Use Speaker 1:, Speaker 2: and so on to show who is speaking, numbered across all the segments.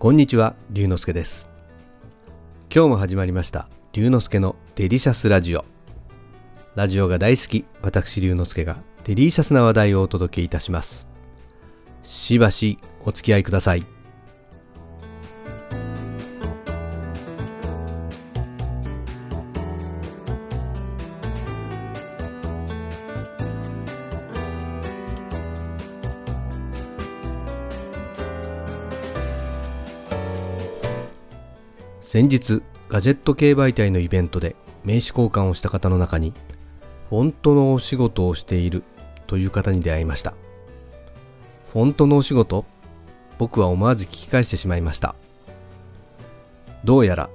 Speaker 1: こんにちは、龍之介です。今日も始まりました、龍之介のデリシャスラジオ。ラジオが大好き、私龍之介がデリシャスな話題をお届けいたします。しばしお付き合いください。先日ガジェット系媒体のイベントで名刺交換をした方の中にフォントのお仕事をしているという方に出会いました。フォントのお仕事僕は思わず聞き返してしまいました。どうやら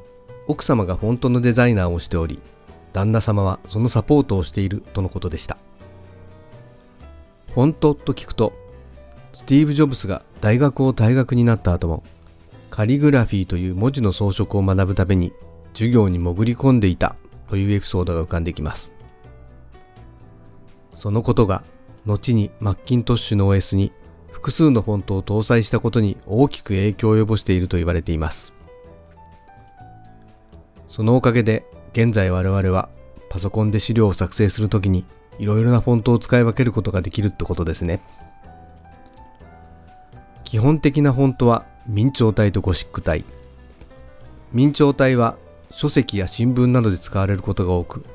Speaker 1: 奥様がフォントのデザイナーをしており旦那様はそのサポートをしているとのことでした。フォントと聞くとスティーブ・ジョブスが大学を退学になった後もカリグラフィーという文字の装飾を学ぶために授業に潜り込んでいたというエピソードが浮かんできます。そのことが後にマッキントッシュの OS に複数のフォントを搭載したことに大きく影響を及ぼしていると言われています。そのおかげで現在我々はパソコンで資料を作成するときにいろいろなフォントを使い分けることができるってことですね。基本的なフォントは明朝体とゴシック体明朝体は書籍や新聞などで使われることが多く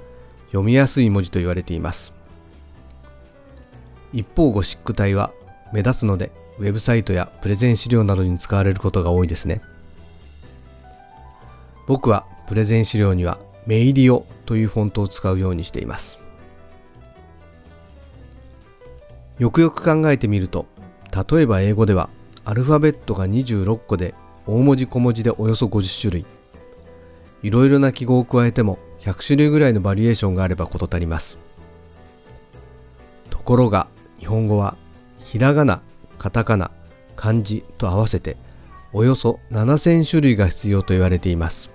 Speaker 1: 読みやすい文字と言われています。一方ゴシック体は目立つのでウェブサイトやプレゼン資料などに使われることが多いですね。僕はプレゼン資料にはメイリオというフォントを使うようにしています。よくよく考えてみると例えば英語ではアルファベットが26個で大文字小文字でおよそ50種類。いろいろな記号を加えても100種類ぐらいのバリエーションがあれば事足ります。ところが日本語はひらがなカタカナ漢字と合わせておよそ7000種類が必要と言われています。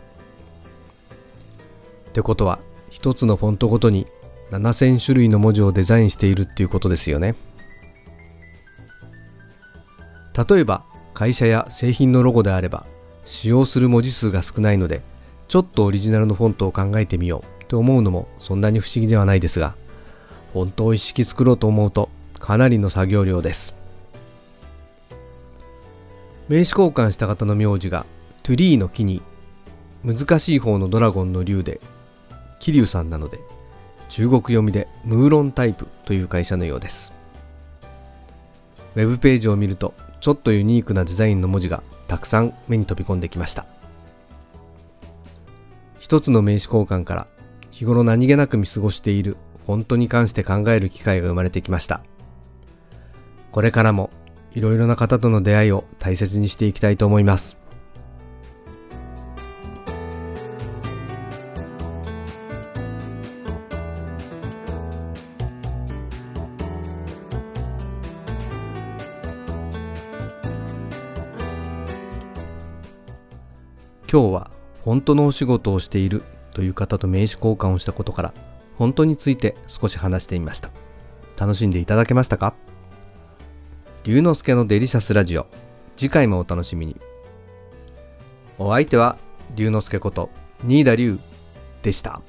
Speaker 1: ってことは一つのフォントごとに7000種類の文字をデザインしているっていうことですよね。例えば会社や製品のロゴであれば使用する文字数が少ないのでちょっとオリジナルのフォントを考えてみようと思うのもそんなに不思議ではないですがフォントを一式作ろうと思うとかなりの作業量です。名刺交換した方の名字がトゥリーの木に難しい方のドラゴンの竜で桐生さんなので中国読みでムーロンタイプという会社のようです。ウェブページを見るとちょっとユニークなデザインの文字がたくさん目に飛び込んできました。一つの名刺交換から日頃何気なく見過ごしているフォントに関して考える機会が生まれてきました。これからもいろいろな方との出会いを大切にしていきたいと思います。今日は本当のお仕事をしているという方と名刺交換をしたことから本当について少し話してみました。楽しんでいただけましたか？龍之介のデリシャスラジオ。次回もお楽しみに。お相手は龍之介こと新田龍でした。